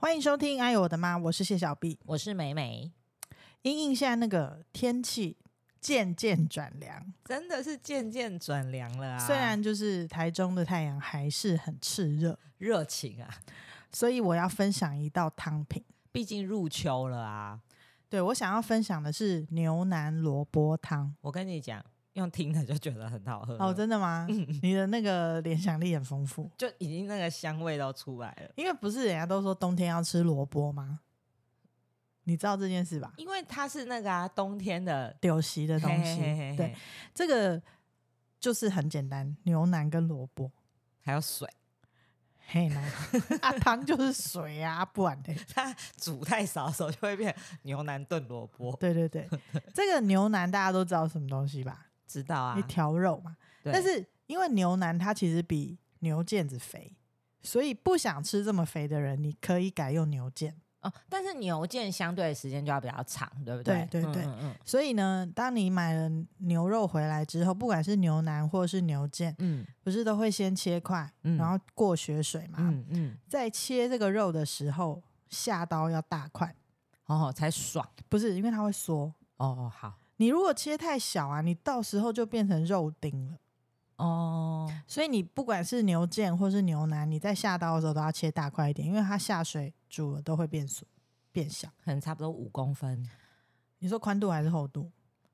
欢迎收听《哎呦我的妈》，我是谢小碧。我是美美，因应现在那个天气渐渐转凉，真的是渐渐转凉了啊！虽然就是台中的太阳还是很炽热，热情啊，所以我要分享一道汤品。毕竟入秋了啊。对我想要分享的是牛腩萝卜汤。我跟你讲，用听的就觉得很好喝哦，真的吗？你的那个联想力很丰富，就已经那个香味都出来了。因为不是人家都说冬天要吃萝卜吗？你知道这件事吧？因为它是那个啊，冬天的丢席的东西，嘿嘿嘿嘿对，这个就是很简单，牛腩跟萝卜。还有水，嘿呐，啊汤就是水啊，不然的。它煮太少的时候就会变牛腩炖萝卜。对对对，这个牛腩大家都知道什么东西吧？知道啊一，条肉嘛。对但是因为牛腩它其实比牛腱子肥，所以不想吃这么肥的人，你可以改用牛腱。哦，但是牛腱相对的时间就要比较长，对不对？对对对嗯嗯所以呢，当你买了牛肉回来之后，不管是牛腩或是牛腱，嗯不是都会先切块，嗯然后过血水嘛？嗯嗯，在切这个肉的时候，下刀要大块，哦，才爽不是因为它会缩。哦，好你如果切太小啊，你到时候就变成肉丁了。哦，所以你不管是牛腱或是牛腩，你在下刀的时候都要切大块一点，因为它下水煮了都会变缩变小。可能差不多五公分。你说宽度还是厚度？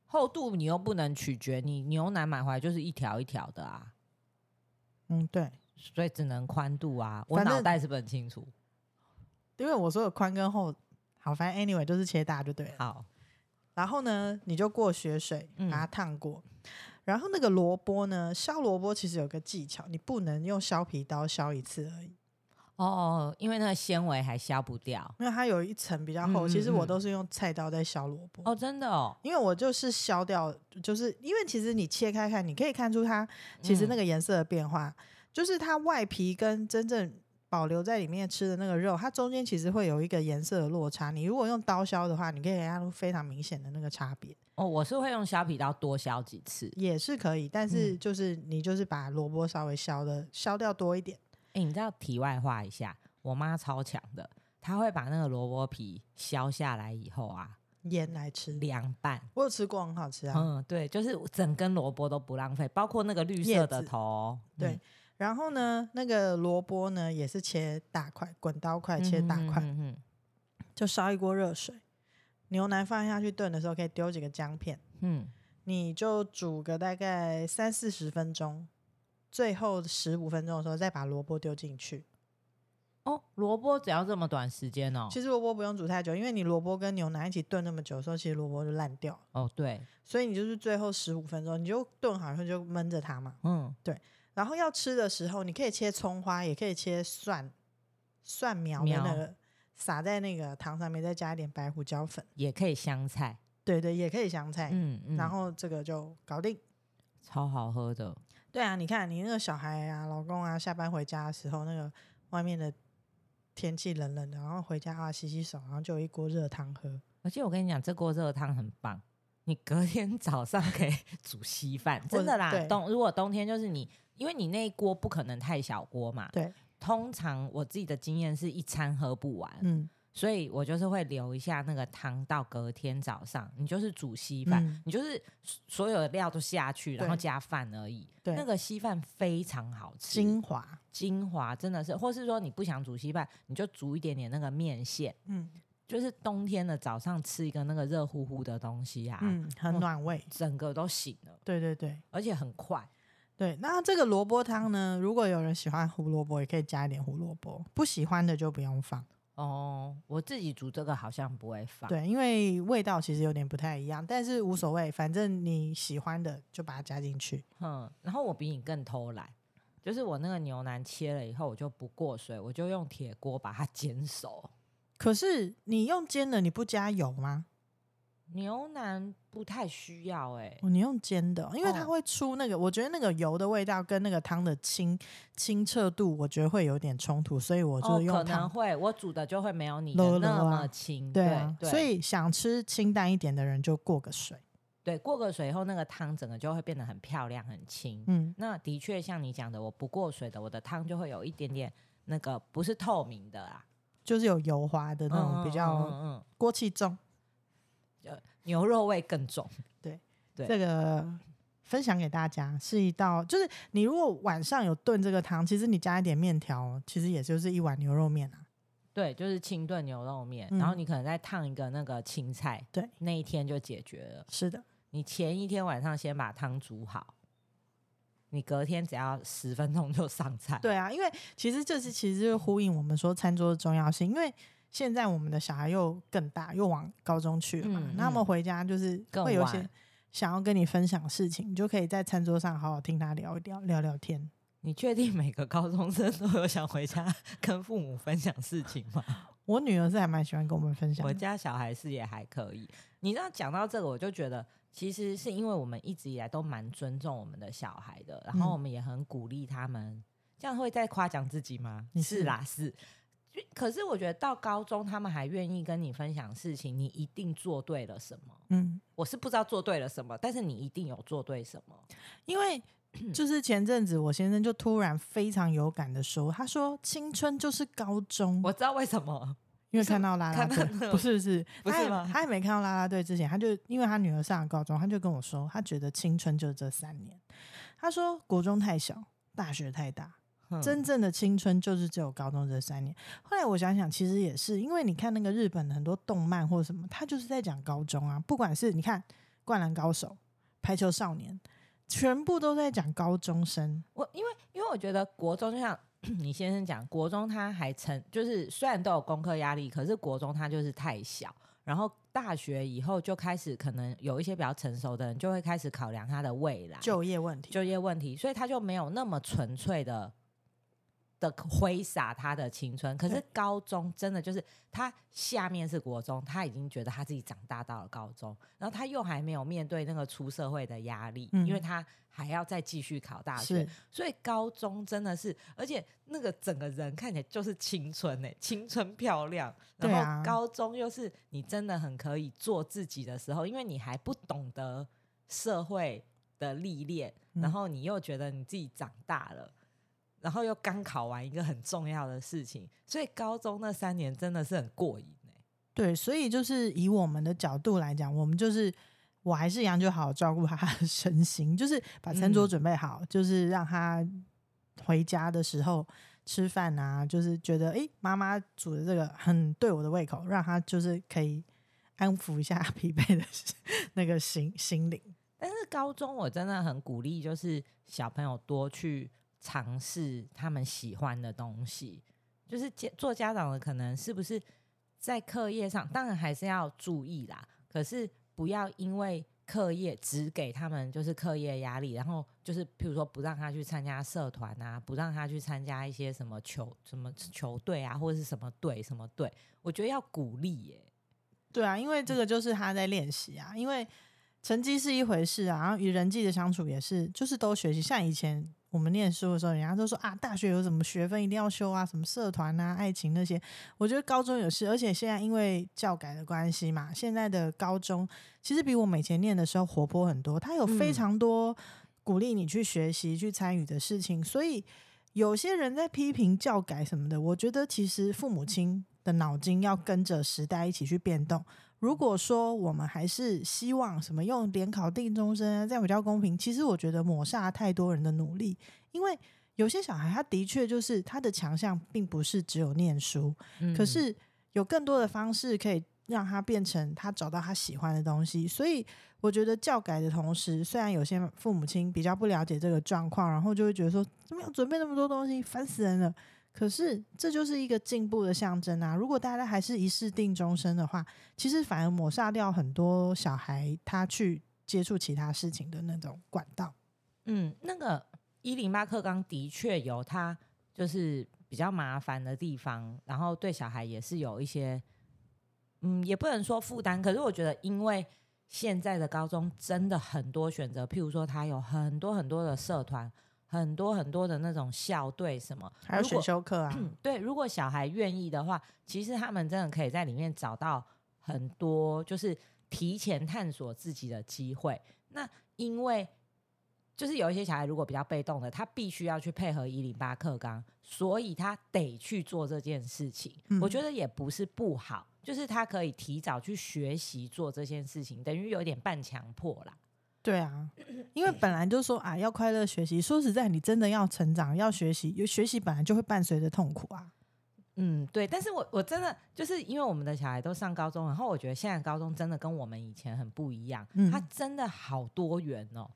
厚度你又不能取决你牛腩买回来就是一条一条的啊，嗯，对，所以只能宽度啊。我脑袋是不是很清楚？因为我说的宽跟厚，好，反正 anyway 就是切大就对了。好，然后呢，你就过血水嗯把它烫过。然后那个萝卜呢，削萝卜其实有个技巧，你不能用削皮刀削一次而已，哦，因为那个纤维还削不掉。因为它有一层比较厚。其实我嗯都是用菜刀在削萝卜。哦，真的哦，因为我就是削掉，就是因为其实你切开看，你可以看出它其实那个颜色的变化，就是它外皮跟真正保留在里面吃的那个肉，它中间其实会有一个颜色的落差。你如果用刀削的话，你可以看出非常明显的那个差别，哦，我是会用削皮刀多削几次。也是可以。但嗯是就是你就是把萝卜稍微削的削掉多一点，哎，你知道题外话一下，我妈超强的，她会把那个萝卜皮削下来以后啊，腌来吃。凉拌。我有吃过，很好吃啊。嗯，对，就是整根萝卜都不浪费，包括那个绿色的头哦。对，然后呢，那个萝卜呢也是切大块，滚刀块嗯，切大块。嗯嗯就烧一锅热水，牛腩放下去炖的时候，可以丢几个姜片，嗯，你就煮个大概三四十分钟，最后十五分钟的时候再把萝卜丢进去。哦，萝卜只要这么短时间哦。其实萝卜不用煮太久，因为你萝卜跟牛腩一起炖那么久的时候，其实萝卜就烂掉了，哦，对，所以你就是最后十五分钟你就炖好以后就焖着它嘛。嗯，然后要吃的时候，你可以切葱花，也可以切蒜蒜苗的那苗个撒在那个汤上面，再加一点白胡椒粉。也可以香菜。对对，也可以香菜。嗯嗯，然后这个就搞定。超好喝的。对啊，你看你那个小孩啊、老公啊，下班回家的时候，那个外面的天气冷冷的，然后回家啊洗洗手，然后就有一锅热汤喝。而且我跟你讲，这锅热汤很棒，你隔天早上可以 煮稀饭，真的啦对。冬如果冬天就是你，因为你那一锅不可能太小锅嘛。对，通常我自己的经验是一餐喝不完，嗯，所以我就是会留一下那个汤到隔天早上，你就是煮稀饭，嗯你就是所有的料都下去，然后加饭而已。对那个稀饭非常好吃，精华，精华真的是，或是说你不想煮稀饭，你就煮一点点那个面线，嗯就是冬天的早上吃一个那个热乎乎的东西啊，嗯，很暖胃。整个都醒了，对对对而且很快。对，那这个萝卜汤呢，如果有人喜欢胡萝卜，也可以加一点胡萝卜；不喜欢的就不用放。哦，我自己煮这个好像不会放，对，因为味道其实有点不太一样，但是无所谓，反正你喜欢的就把它加进去。嗯，然后我比你更偷懒，就是我那个牛腩切了以后，我就不过水，我就用铁锅把它煎熟。可是你用煎的，你不加油吗？牛腩不太需要哎、哦，你用煎的，因为它哦会出那个，我觉得那个油的味道跟那个汤的清清澈度，我觉得会有点冲突，所以我就哦，用可能。会我煮的就会没有你那啊么清，对啊，对，所以想吃清淡一点的人就过个水。对过个水以后，那个汤整个就会变得很漂亮、很清。嗯，那的确像你讲的，我不过水的，我的汤就会有一点点那个不是透明的啊。就是有油滑的那种比较锅气重。嗯牛肉味更重。对 这个分享给大家是一道，就是你如果晚上有炖这个汤，其实你加一点面条，其实也就是一碗牛肉面啊。对，就是清炖牛肉面，嗯然后你可能再烫一个那个青菜，对，那一天就解决了。是的，你前一天晚上先把汤煮好，你隔天只要十分钟就上菜。对啊，因为其实这是其实就是呼应我们说餐桌的重要性，因为现在我们的小孩又更大，又往高中去了嘛，嗯那他们嗯回家就是会有些想要跟你分享事情，你就可以在餐桌上好好听他聊一聊聊聊天。你确定每个高中生都有想回家跟父母分享事情吗？我女儿是还蛮喜欢跟我们分享的，我家小孩是也还可以。你知道讲到这个，我就觉得其实是因为我们一直以来都蛮尊重我们的小孩的，然后嗯我们也很鼓励他们。这样会在夸奖自己吗？你是是啦，是。就可是我觉得到高中，他们还愿意跟你分享事情，你一定做对了什么。嗯，我是不知道做对了什么，但是你一定有做对什么。因为就是前阵子我先生就突然非常有感的说，他说青春就是高中，我知道为什么，因为看到拉拉队那，个不是不是，他还不是 吗他还没看到拉拉队之前，他就因为他女儿上了高中，他就跟我说，他觉得青春就是这三年。他说国中太小，大学太大，哼真正的青春就是只有高中这三年。后来我想想，其实也是因为你看那个日本的很多动漫或者什么，他就是在讲高中啊，不管是你看《灌篮高手》《排球少年》，全部都在讲高中生。我因为因为我觉得国中就像 你先生讲，国中他还成就是虽然都有功课压力，可是国中他就是太小。然后大学以后就开始可能有一些比较成熟的人就会开始考量他的未来就业问题，就业问题，所以他就没有那么纯粹的的挥洒他的青春。可是高中真的就是他下面是国中，他已经觉得他自己长大到了高中，然后他又还没有面对那个出社会的压力，嗯因为他还要再继续考大学，所以高中真的是，而且那个整个人看起来就是青春哎、青春漂亮。然后高中又是你真的很可以做自己的时候，因为你还不懂得社会的历练，嗯然后你又觉得你自己长大了。然后又刚考完一个很重要的事情，所以高中那三年真的是很过瘾哎、对，所以就是以我们的角度来讲，我们就是我还是一样，就好好照顾他的身心，就是把餐桌嗯准备好，就是让他回家的时候吃饭啊，就是觉得哎，妈妈煮的这个很对我的胃口，让他就是可以安抚一下 疲惫的那个心心灵。但是高中我真的很鼓励，就是小朋友多去尝试他们喜欢的东西。就是做家长的，可能是不是在课业上，当然还是要注意啦。可是不要因为课业只给他们就是课业压力，然后就是譬如说不让他去参加社团啊，不让他去参加一些什么球什么球队啊，或者是什么队什么队，我觉得要鼓励耶、对啊，因为这个就是他在练习啊，因为成绩是一回事啊，然后与人际的相处也是，就是都学习。像以前我们念书的时候，人家都说啊，大学有什么学分一定要修啊，什么社团啊、爱情那些。我觉得高中也是，而且现在因为教改的关系嘛，现在的高中其实比我们以前念的时候活泼很多，它有非嗯常多鼓励你去学习、去参与的事情，所以。有些人在批评教改什么的，我觉得其实父母亲的脑筋要跟着时代一起去变动。如果说我们还是希望什么用联考定终身啊，这样比较公平，其实我觉得抹杀太多人的努力，因为有些小孩他的确就是他的强项并不是只有念书，嗯可是有更多的方式可以让他变成他找到他喜欢的东西。所以我觉得教改的同时，虽然有些父母亲比较不了解这个状况，然后就会觉得说怎么样准备那么多东西，烦死人了。可是这就是一个进步的象征啊！如果大家还是一试定终身的话，其实反而抹杀掉很多小孩他去接触其他事情的那种管道。嗯，那个一零八课纲的确有它就是比较麻烦的地方，然后对小孩也是有一些，嗯，也不能说负担，可是我觉得因为现在的高中真的很多选择，譬如说他有很多很多的社团，很多很多的那种校队什么，还有选修课啊，对，如果小孩愿意的话，其实他们真的可以在里面找到很多，就是提前探索自己的机会。那因为就是有一些小孩如果比较被动的，他必须要去配合一零八课纲，所以他得去做这件事情。嗯我觉得也不是不好，就是他可以提早去学习做这件事情，等于有点半强迫啦。对啊，因为本来就说啊，要快乐学习。说实在，你真的要成长，要学习，有学习本来就会伴随着痛苦啊。嗯，对，但是我我真的就是因为我们的小孩都上高中，然后我觉得现在高中真的跟我们以前很不一样，嗯它真的好多元哦。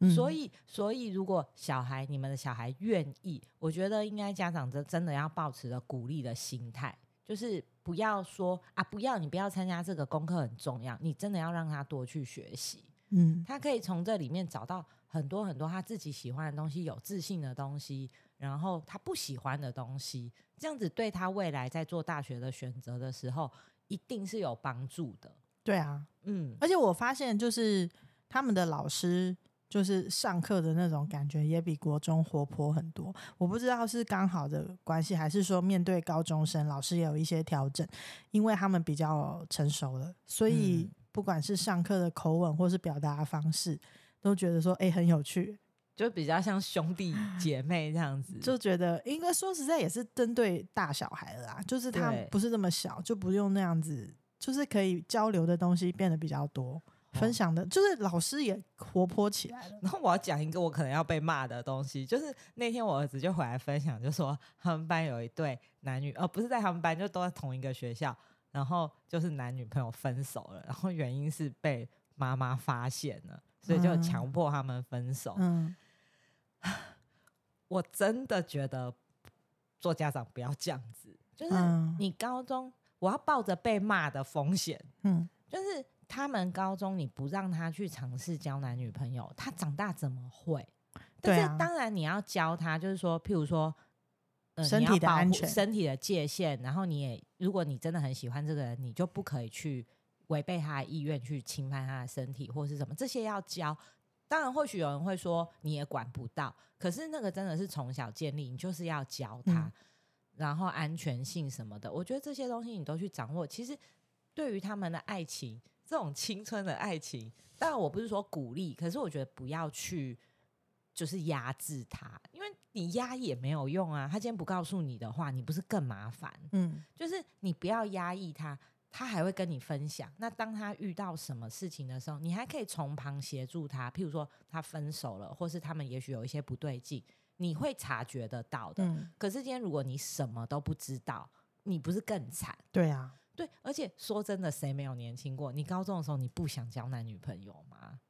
嗯所以，所以如果小孩你们的小孩愿意，我觉得应该家长真真的要保持着鼓励的心态，就是不要说啊，不要你不要参加这个功课很重要，你真的要让他多去学习，嗯他可以从这里面找到很多很多他自己喜欢的东西，有自信的东西，然后他不喜欢的东西，这样子对他未来在做大学的选择的时候，一定是有帮助的。对啊，嗯，而且我发现就是他们的老师。就是上课的那种感觉也比国中活泼很多，我不知道是刚好的关系，还是说面对高中生，老师也有一些调整，因为他们比较成熟了，所以嗯不管是上课的口吻或是表达方式，都觉得说哎、诶很有趣，就比较像兄弟姐妹这样子，就觉得应该说实在也是针对大小孩了啦，就是他不是那么小，就不用那样子，就是可以交流的东西变得比较多，分享的，就是老师也活泼起来了。然后我要讲一个我可能要被骂的东西，就是那天我儿子就回来分享，就说他们班有一对男女，呃，不是在他们班，就都在同一个学校，然后就是男女朋友分手了，然后原因是被妈妈发现了，所以就嗯强迫他们分手。嗯，我真的觉得做家长不要这样子，就是嗯你高中我要抱着被骂的风险，嗯，就是他们高中你不让他去尝试交男女朋友，他长大怎么会？但是当然你要教他，就是说，譬如说，呃、身体的安全身体的界限，然后你也，如果你真的很喜欢这个人，你就不可以去违背他的意愿去侵犯他的身体或是什么，这些要教。当然，或许有人会说你也管不到，可是那个真的是从小建立，你就是要教他，嗯然后安全性什么的，我觉得这些东西你都去掌握。其实对于他们的爱情，这种青春的爱情，当然我不是说鼓励，可是我觉得不要去就是压制他，因为你压也没有用啊。他今天不告诉你的话，你不是更麻烦？嗯，就是你不要压抑他，他还会跟你分享。那当他遇到什么事情的时候，你还可以从旁协助他。譬如说他分手了，或是他们也许有一些不对劲，你会察觉得到的。嗯，可是今天如果你什么都不知道，你不是更惨？对啊，对，而且说真的，谁没有年轻过？你高中的时候你不想交男女朋友吗？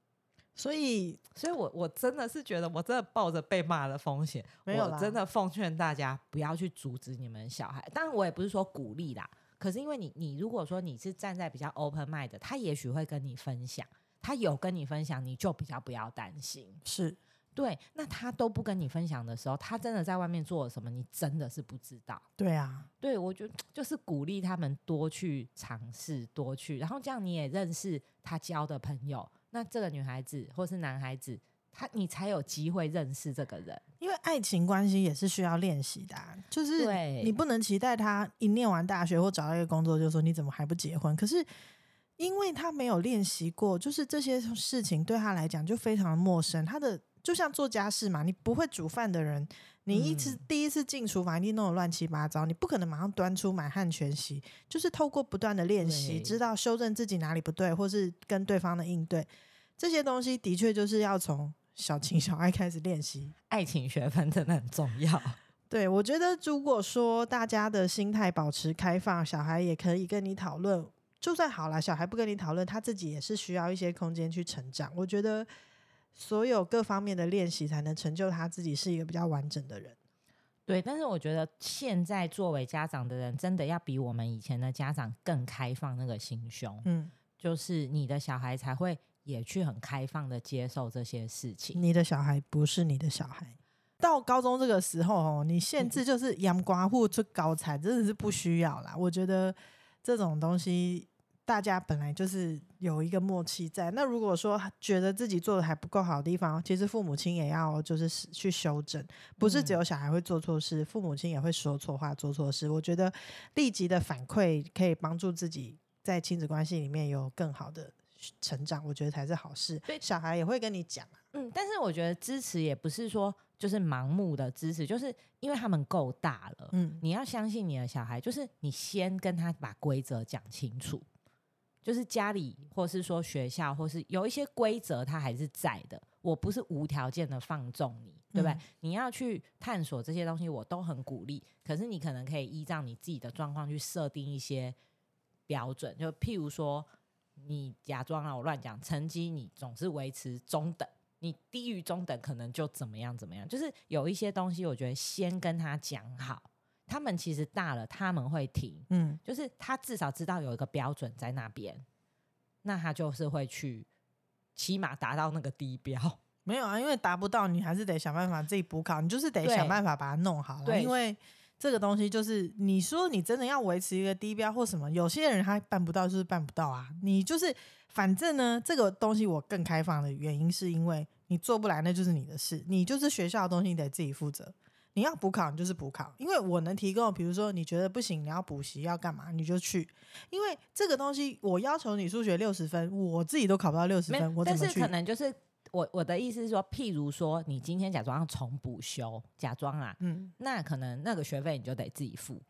所以所以我我真的是觉得，我真的抱着被骂的风险，没有我真的奉劝大家不要去阻止你们小孩。当然，我也不是说鼓励啦，可是因为你你如果说你是站在比较 open mind 的，他也许会跟你分享，他有跟你分享，你就比较不要担心。是对，那他都不跟你分享的时候，他真的在外面做了什么，你真的是不知道。对啊，对，我觉得就是鼓励他们多去尝试，多去，然后这样你也认识他交的朋友。那这个女孩子或是男孩子，他你才有机会认识这个人。因为爱情关系也是需要练习的啊、就是对你不能期待他一念完大学或找到一个工作就说你怎么还不结婚？可是因为他没有练习过，就是这些事情对他来讲就非常的陌生。他的就像做家事嘛，你不会煮饭的人，你一次、嗯第一次进厨房一定弄得乱七八糟，你不可能马上端出满汉全席。就是透过不断的练习，知道修正自己哪里不对，或是跟对方的应对，这些东西的确就是要从小情小爱开始练习。爱情学分真的很重要。对，我觉得如果说大家的心态保持开放，小孩也可以跟你讨论。就算好了，小孩不跟你讨论，他自己也是需要一些空间去成长。我觉得所有各方面的练习，才能成就他自己是一个比较完整的人。对，但是我觉得现在作为家长的人，真的要比我们以前的家长更开放那个心胸，嗯，就是你的小孩才会也去很开放的接受这些事情。你的小孩不是你的小孩。到高中这个时候哦，你限制就是阳光户出高产，真的是不需要啦。我觉得这种东西，大家本来就是有一个默契在。那如果说觉得自己做的还不够好的地方，其实父母亲也要就是去修正，不是只有小孩会做错事，父母亲也会说错话、做错事。我觉得立即的反馈可以帮助自己在亲子关系里面有更好的成长，我觉得才是好事。对小孩也会跟你讲啊，嗯，但是我觉得支持也不是说就是盲目的支持，就是因为他们够大了，嗯，你要相信你的小孩，就是你先跟他把规则讲清楚，就是家里或是说学校，或是有一些规则它还是在的。我不是无条件的放纵你，对不对？嗯你要去探索这些东西，我都很鼓励。可是你可能可以依照你自己的状况去设定一些标准，就譬如说，你假装啊，我乱讲，成绩你总是维持中等，你低于中等可能就怎么样怎么样。就是有一些东西，我觉得先跟他讲好，他们其实大了，他们会停，嗯，就是他至少知道有一个标准在那边，那他就是会去，起码达到那个低标。没有啊，因为达不到，你还是得想办法自己补考，你就是得想办法把它弄好啦对因为这个东西就是你说你真的要维持一个低标或什么，有些人他办不到就是办不到啊。你就是反正呢，这个东西我更开放的原因是因为你做不来那就是你的事，你就是学校的东西你得自己负责。你要补考，你就是补考，因为我能提供，比如说你觉得不行，你要补习要干嘛，你就去。因为这个东西，我要求你数学六十分，我自己都考不到六十分，我怎么去但是可？能就是我我的意思是说，譬如说你今天假装要重补修，假装啊，嗯，那可能那个学费你就得自己付，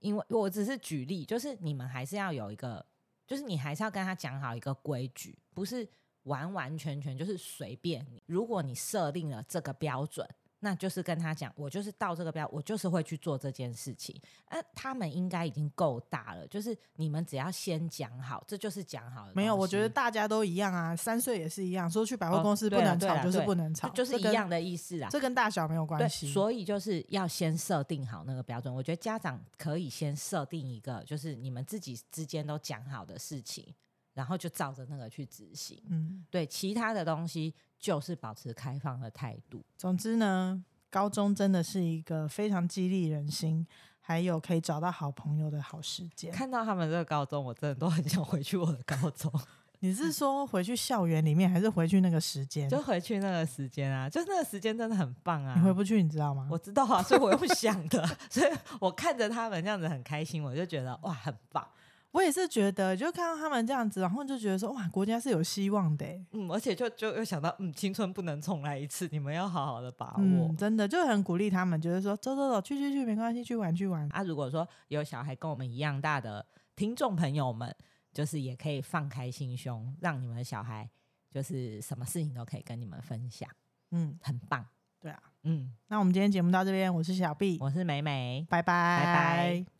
因为我只是举例，就是你们还是要有一个，就是你还是要跟他讲好一个规矩，不是完完全全就是随便你。如果你设定了这个标准。那就是跟他讲，我就是到这个标，我就是会去做这件事情。呃，他们应该已经够大了，就是你们只要先讲好，这就是讲好的。没有，我觉得大家都一样啊，三岁也是一样，说去百货哦公司不能吵就是不能吵，就是一样的意思啊。这跟大小没有关，系。所以就是要先设定好那个标准。我觉得家长可以先设定一个，就是你们自己之间都讲好的事情，然后就照着那个去执行。嗯，对，其他的东西就是保持开放的态度。总之呢，高中真的是一个非常激励人心，还有可以找到好朋友的好时间。看到他们这个高中，我真的都很想回去我的高中，你是说回去校园里面，还是回去那个时间？就回去那个时间啊，就那个时间真的很棒啊。你回不去，你知道吗？我知道啊，所以我用想的，所以我看着他们这样子很开心，我就觉得哇，很棒。我也是觉得，就看到他们这样子，然后就觉得说，哇，国家是有希望的欸。嗯，而且就就又想到，嗯，青春不能重来一次，你们要好好的把握。嗯，真的就很鼓励他们，觉得说，走走走，去去去，没关系，去玩去玩。啊，如果说有小孩跟我们一样大的听众朋友们，就是也可以放开心胸，让你们的小孩就是什么事情都可以跟你们分享，嗯，很棒。对啊。嗯，那我们今天节目到这边，我是小 B，我是美美，拜拜，拜拜。